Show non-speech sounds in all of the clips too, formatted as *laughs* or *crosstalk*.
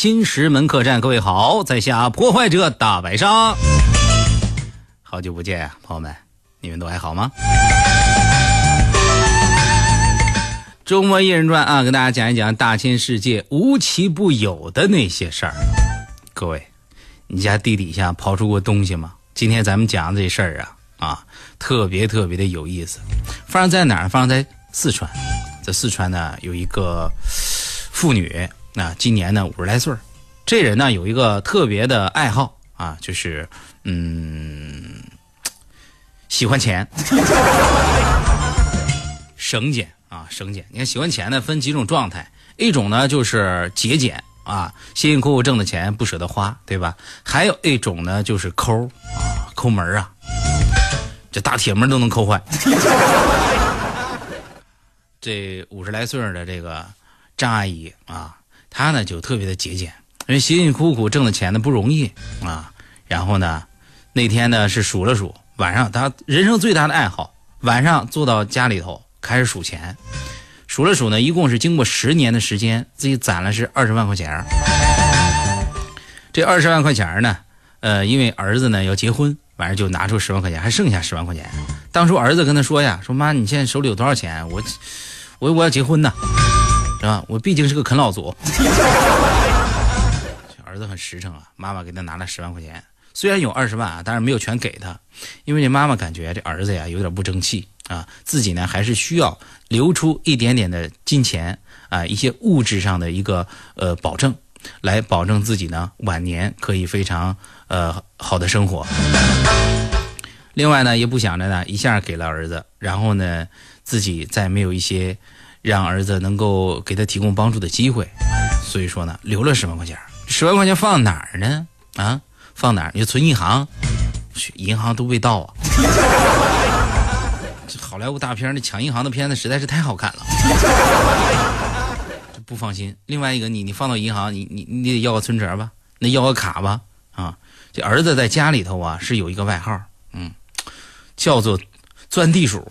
新石门客栈，各位好，在下破坏者大白鲨，好久不见啊，朋友们，你们都还好吗？周末一人传啊，跟大家讲一讲大千世界无奇不有的那些事儿。各位，你家地底下刨出过东西吗？今天咱们讲这事儿啊啊，特别特别的有意思。发生在哪儿？发生在四川。在四川呢，有一个妇女啊，今年呢五十来岁儿。这人呢有一个特别的爱好啊，就是嗯，喜欢钱，省俭啊，省俭。你看，喜欢钱呢分几种状态，一种呢就是节俭啊，辛辛苦苦挣的钱不舍得花，对吧？还有一种呢就是抠啊，抠门啊，这大铁门都能抠坏。*laughs* 这五十来岁的这个张阿姨啊，她呢就特别的节俭，因为辛辛苦苦挣的钱呢不容易啊。然后呢，那天呢是数了数，晚上他人生最大的爱好，晚上坐到家里头开始数钱，数了数呢，一共是经过十年的时间，自己攒了是二十万块钱。这二十万块钱呢，呃，因为儿子呢要结婚，晚上就拿出十万块钱，还剩下十万块钱。当初儿子跟他说呀：“说妈，你现在手里有多少钱？我。”我我要结婚呢，是是吧？我毕竟是个啃老族。儿子很实诚啊，妈妈给他拿了十万块钱，虽然有二十万啊，但是没有全给他，因为这妈妈感觉这儿子呀有点不争气啊，自己呢还是需要留出一点点的金钱啊，一些物质上的一个呃保证，来保证自己呢晚年可以非常呃好的生活。另外呢，也不想着呢一下给了儿子，然后呢。自己再没有一些让儿子能够给他提供帮助的机会，所以说呢，留了十万块钱。十万块钱放哪儿呢？啊，放哪儿？你存银行？银行都被盗啊！*laughs* 这好莱坞大片那抢银行的片子实在是太好看了，*laughs* 不放心。另外一个，你你放到银行，你你你得要个存折吧？那要个卡吧？啊，这儿子在家里头啊是有一个外号，嗯，叫做。钻地鼠，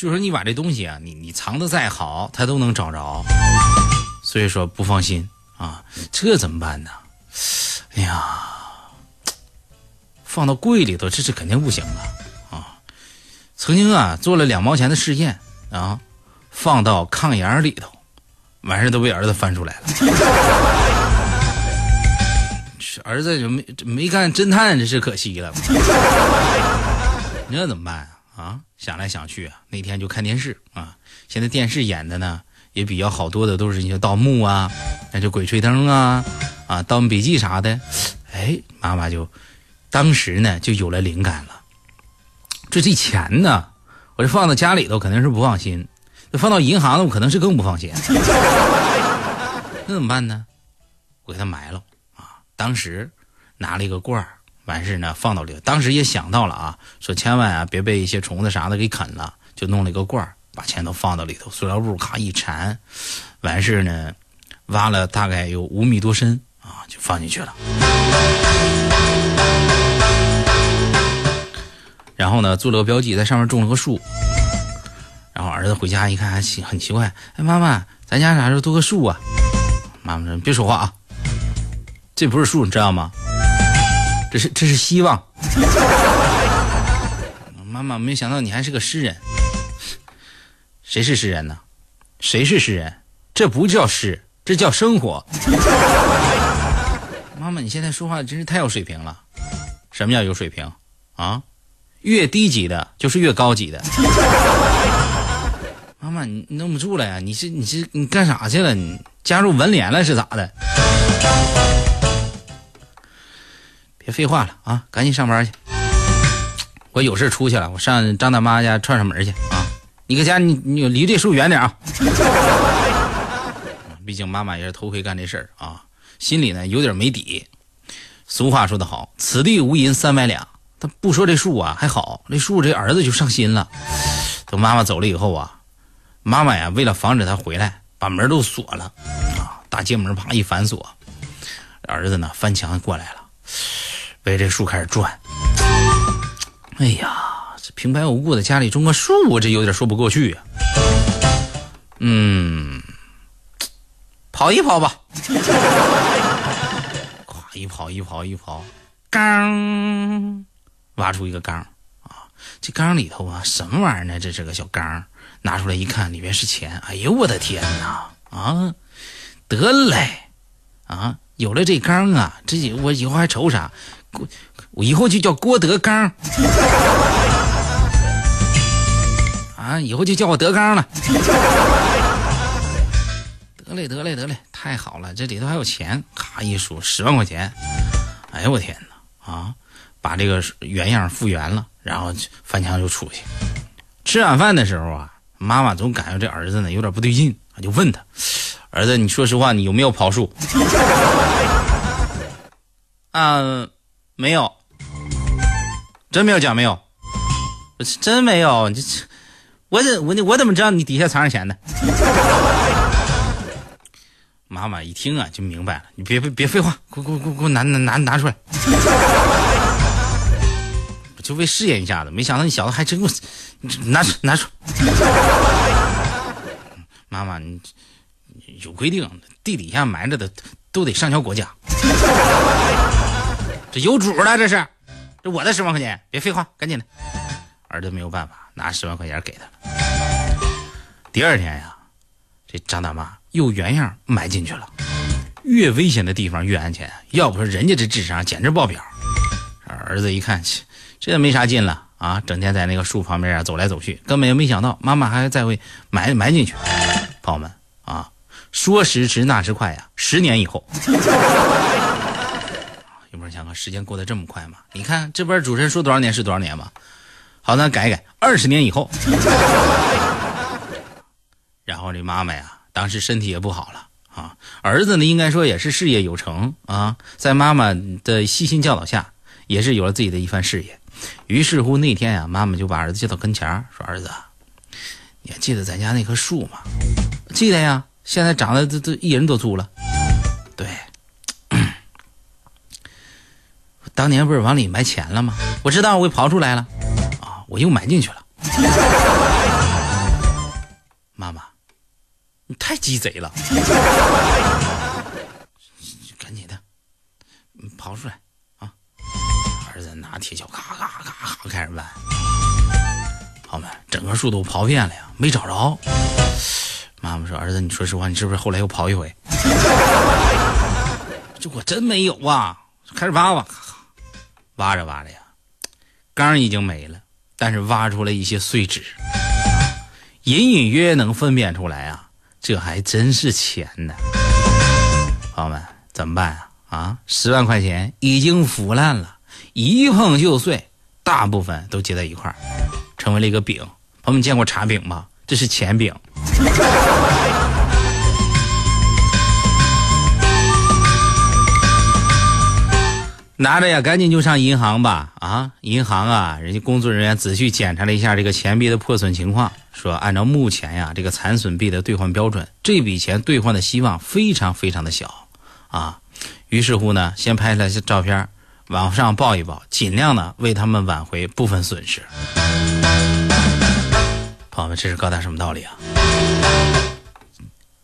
就说你把这东西啊，你你藏的再好，他都能找着，所以说不放心啊，这怎么办呢？哎呀，放到柜里头，这是肯定不行了啊！曾经啊做了两毛钱的试验啊，放到炕沿里头，完事都被儿子翻出来了。儿子就没没干侦探，这是可惜了。*laughs* 那怎么办啊？啊，想来想去啊，那天就看电视啊。现在电视演的呢，也比较好多的都是一些盗墓啊，那就鬼吹灯啊，啊，盗墓笔记啥的。哎，妈妈就当时呢就有了灵感了。这这钱呢，我这放到家里头肯定是不放心，那放到银行我可能是更不放心。*laughs* 那怎么办呢？我给他埋了啊。当时拿了一个罐儿。完事呢，放到里头。当时也想到了啊，说千万啊别被一些虫子啥的给啃了，就弄了一个罐儿，把钱都放到里头。塑料布咔一缠，完事呢，挖了大概有五米多深啊，就放进去了。然后呢，做了个标记，在上面种了个树。然后儿子回家一看，还奇很奇怪，哎，妈妈，咱家啥时候多个树啊？妈妈说：“别说话啊，这不是树，你知道吗？”这是这是希望，*laughs* 妈妈没想到你还是个诗人。谁是诗人呢？谁是诗人？这不叫诗，这叫生活。*laughs* 妈妈，你现在说话真是太有水平了。什么叫有水平啊？越低级的就是越高级的。*laughs* 妈妈，你弄不住了呀？你是你是你干啥去了？你加入文联了是咋的？别废话了啊，赶紧上班去！我有事出去了，我上张大妈家串串门去啊！你搁家你你离这树远点啊！*laughs* 毕竟妈妈也是头回干这事儿啊，心里呢有点没底。俗话说得好，此地无银三百两。他不说这树啊还好，这树这儿子就上心了。等妈妈走了以后啊，妈妈呀为了防止他回来，把门都锁了啊，大街门啪一反锁，儿子呢翻墙过来了。围这树开始转，哎呀，这平白无故的家里种个树，我这有点说不过去呀。嗯，跑一跑吧。*laughs* 咵，一跑一跑一跑，缸，挖出一个缸啊！这缸里头啊，什么玩意儿呢？这是个小缸，拿出来一看，里面是钱。哎呦，我的天哪！啊，得嘞，啊，有了这缸啊，这我以后还愁啥？郭，我以后就叫郭德纲。啊，以后就叫我德纲了。得嘞，得嘞，得嘞，太好了，这里头还有钱，咔一数，十万块钱。哎呦我天哪！啊，把这个原样复原了，然后翻墙就出去。吃晚饭的时候啊，妈妈总感觉这儿子呢有点不对劲，就问他：“儿子，你说实话，你有没有跑数？” *laughs* 啊，没有，真没有假没有，真没有，你这。我怎我我怎么知道你底下藏着钱呢？*laughs* 妈妈一听啊就明白了，你别别别废话，给给给给我拿拿拿拿出来！*laughs* 就为试验一下子，没想到你小子还真给我拿出拿出！*laughs* 妈妈，你有规定，地底下埋着的都得上交国家。这有主了，这是，这我的十万块钱，别废话，赶紧的。儿子没有办法。拿十万块钱给他了。第二天呀，这张大妈又原样埋进去了。越危险的地方越安全，要不说人家这智商简直爆表。儿子一看，这没啥劲了啊，整天在那个树旁边啊走来走去，根本就没想到妈妈还再会埋埋进去。朋友们啊，说时迟那时快呀，十年以后，有没有想啊时间过得这么快吗？你看这边主持人说多少年是多少年吗？好，那改改。二十年以后，*laughs* 然后这妈妈呀，当时身体也不好了啊。儿子呢，应该说也是事业有成啊，在妈妈的悉心教导下，也是有了自己的一番事业。于是乎那天呀，妈妈就把儿子叫到跟前说：“儿子，你还记得咱家那棵树吗？记得呀，现在长得都都一人多粗了。对，当年不是往里埋钱了吗？我知道，我给刨出来了。”啊我又埋进去了，*laughs* 妈妈，你太鸡贼了！*laughs* 赶紧的，刨出来啊！儿子拿铁锹，咔咔咔咔开始剜。朋友们，整个树都刨遍了呀，没找着。妈妈说：“儿子，你说实话，你是不是后来又刨一回？” *laughs* 这我真没有啊！开始挖吧，挖着挖着呀，缸已经没了。但是挖出来一些碎纸，隐隐约约能分辨出来啊，这还真是钱呢。朋友们，怎么办啊？啊，十万块钱已经腐烂了，一碰就碎，大部分都结在一块儿，成为了一个饼。朋友们见过茶饼吗？这是钱饼。拿着呀，赶紧就上银行吧！啊，银行啊，人家工作人员仔细检查了一下这个钱币的破损情况，说按照目前呀这个残损币的兑换标准，这笔钱兑换的希望非常非常的小，啊，于是乎呢，先拍了些照片，往上报一报，尽量呢为他们挽回部分损失。朋友们，这是告诉什么道理啊？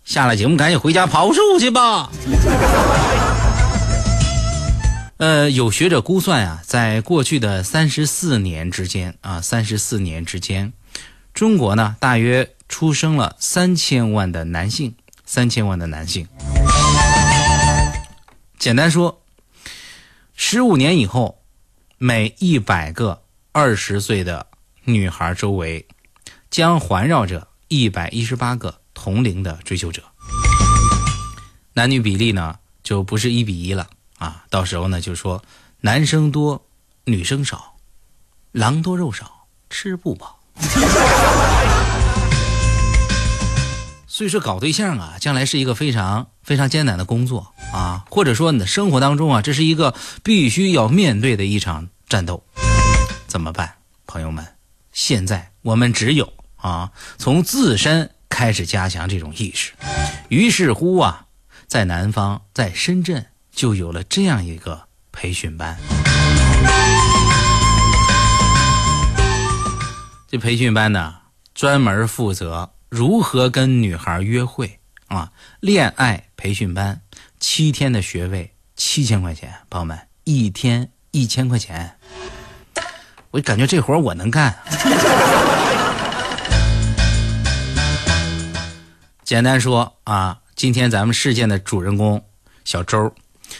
下了节目赶紧回家跑数去吧。呃，有学者估算啊，在过去的三十四年之间啊，三十四年之间，中国呢大约出生了三千万的男性，三千万的男性。简单说，十五年以后，每一百个二十岁的女孩周围，将环绕着一百一十八个同龄的追求者，男女比例呢就不是一比一了。啊，到时候呢，就说男生多，女生少，狼多肉少，吃不饱。*laughs* 所以说，搞对象啊，将来是一个非常非常艰难的工作啊，或者说你的生活当中啊，这是一个必须要面对的一场战斗。怎么办，朋友们？现在我们只有啊，从自身开始加强这种意识。于是乎啊，在南方，在深圳。就有了这样一个培训班。这培训班呢，专门负责如何跟女孩约会啊，恋爱培训班，七天的学费七千块钱，朋友们，一天一千块钱，我感觉这活我能干。*laughs* 简单说啊，今天咱们事件的主人公小周，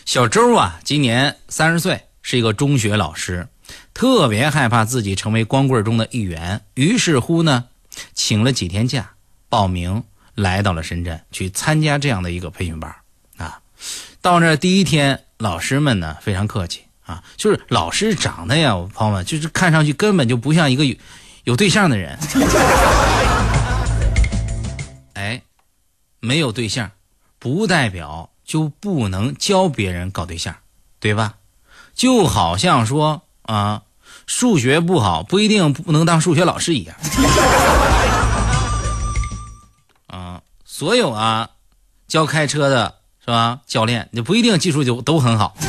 小周啊，今年三十岁，是一个中学老师，特别害怕自己成为光棍中的一员，于是乎呢，请了几天假，报名来到了深圳去参加这样的一个培训班啊。到那第一天，老师们呢非常客气啊，就是老师长得呀，朋友们就是看上去根本就不像一个有有对象的人。*laughs* 哎没有对象，不代表就不能教别人搞对象，对吧？就好像说啊，数学不好不一定不能当数学老师一样。*laughs* 啊，所有啊，教开车的是吧？教练你不一定技术就都很好，*laughs* 是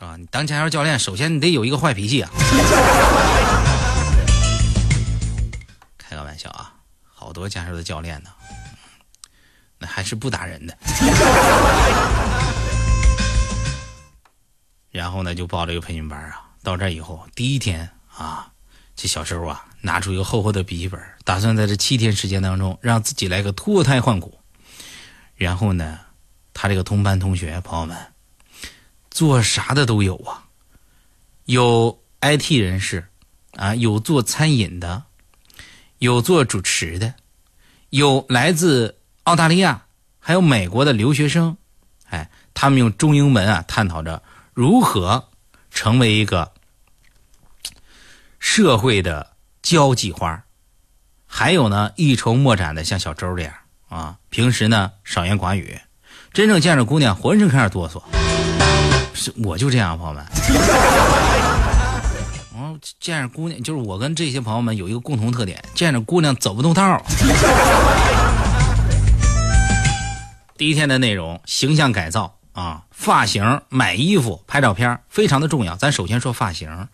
吧？你当驾校教练，首先你得有一个坏脾气啊。*laughs* 开个玩笑啊。好多驾校的教练呢，还是不打人的。*laughs* 然后呢，就报了一个培训班啊。到这以后，第一天啊，这小周啊，拿出一个厚厚的笔记本，打算在这七天时间当中，让自己来个脱胎换骨。然后呢，他这个同班同学朋友们，做啥的都有啊，有 IT 人士啊，有做餐饮的。有做主持的，有来自澳大利亚，还有美国的留学生，哎，他们用中英文啊探讨着如何成为一个社会的交际花还有呢，一筹莫展的像小周这样啊，平时呢少言寡语，真正见着姑娘浑身开始哆嗦。是我就这样，朋友们。*laughs* 见着姑娘，就是我跟这些朋友们有一个共同特点，见着姑娘走不动道。第一天的内容，形象改造啊，发型、买衣服、拍照片，非常的重要。咱首先说发型，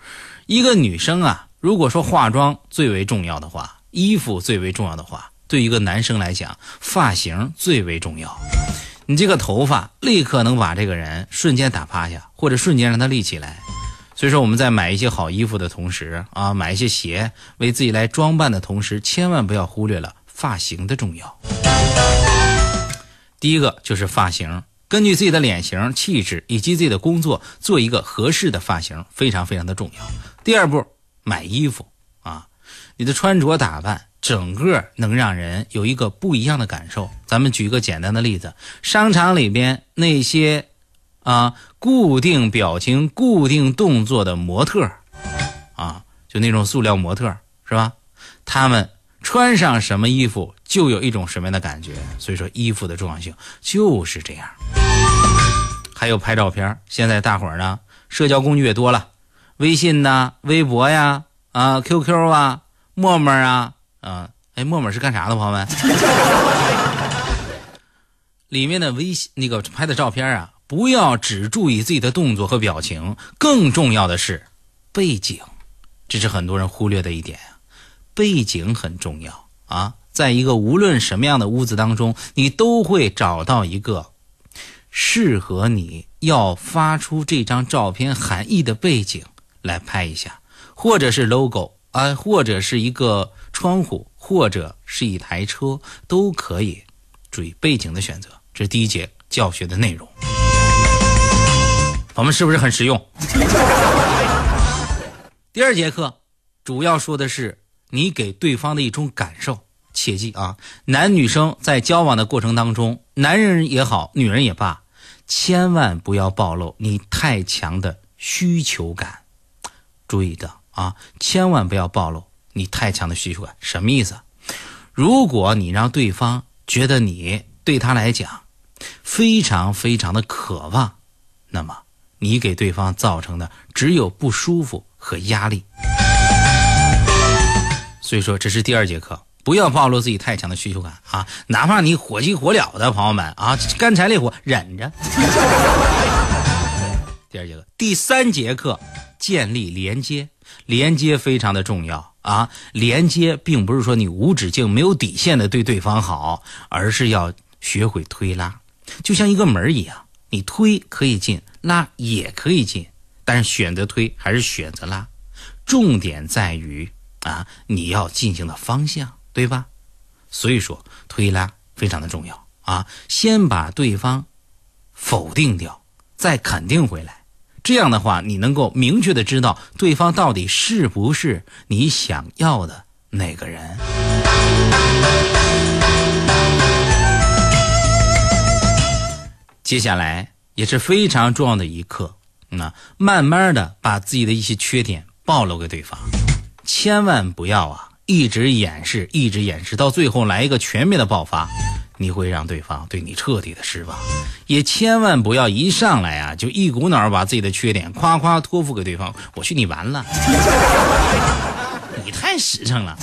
一个女生啊，如果说化妆最为重要的话，衣服最为重要的话，对一个男生来讲，发型最为重要。你这个头发立刻能把这个人瞬间打趴下，或者瞬间让他立起来。所以说，我们在买一些好衣服的同时啊，买一些鞋为自己来装扮的同时，千万不要忽略了发型的重要。第一个就是发型，根据自己的脸型、气质以及自己的工作，做一个合适的发型，非常非常的重要。第二步，买衣服啊，你的穿着打扮，整个能让人有一个不一样的感受。咱们举一个简单的例子，商场里边那些。啊，固定表情、固定动作的模特啊，就那种塑料模特，是吧？他们穿上什么衣服，就有一种什么样的感觉。所以说，衣服的重要性就是这样。还有拍照片，现在大伙儿呢，社交工具也多了，微信呐、微博呀、啊、QQ 啊、陌陌啊，啊，哎，陌陌是干啥的，朋友们？*laughs* 里面的微信那个拍的照片啊。不要只注意自己的动作和表情，更重要的是背景，这是很多人忽略的一点背景很重要啊，在一个无论什么样的屋子当中，你都会找到一个适合你要发出这张照片含义的背景来拍一下，或者是 logo 啊，或者是一个窗户，或者是一台车，都可以。注意背景的选择，这是第一节教学的内容。我们是不是很实用？*laughs* 第二节课主要说的是你给对方的一种感受。切记啊，男女生在交往的过程当中，男人也好，女人也罢，千万不要暴露你太强的需求感。注意的啊，千万不要暴露你太强的需求感。什么意思？如果你让对方觉得你对他来讲非常非常的渴望，那么。你给对方造成的只有不舒服和压力，所以说这是第二节课，不要暴露自己太强的需求感啊！哪怕你火急火燎的朋友们啊，干柴烈火忍着。*laughs* 第二节课，第三节课，建立连接，连接非常的重要啊，连接并不是说你无止境、没有底线的对对方好，而是要学会推拉，就像一个门一样，你推可以进，拉也可以进，但是选择推还是选择拉，重点在于啊，你要进行的方向，对吧？所以说推拉非常的重要啊，先把对方否定掉，再肯定回来。这样的话，你能够明确的知道对方到底是不是你想要的那个人。接下来也是非常重要的一课，那慢慢的把自己的一些缺点暴露给对方，千万不要啊一直掩饰，一直掩饰，到最后来一个全面的爆发。你会让对方对你彻底的失望，也千万不要一上来啊就一股脑把自己的缺点夸夸托付给对方。我去，你完了，*laughs* 你太实诚了。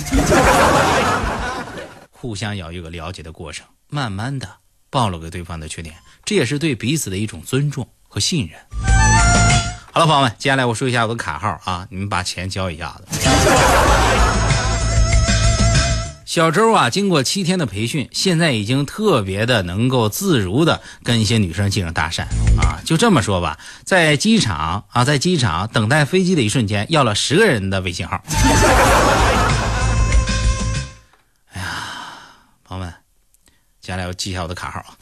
互相要有个了解的过程，慢慢的暴露给对方的缺点，这也是对彼此的一种尊重和信任。好了，朋友们，接下来我说一下我的卡号啊，你们把钱交一下子。小周啊，经过七天的培训，现在已经特别的能够自如的跟一些女生进行搭讪啊。就这么说吧，在机场啊，在机场等待飞机的一瞬间，要了十个人的微信号。哎呀，朋友们，接下来我记一下我的卡号啊。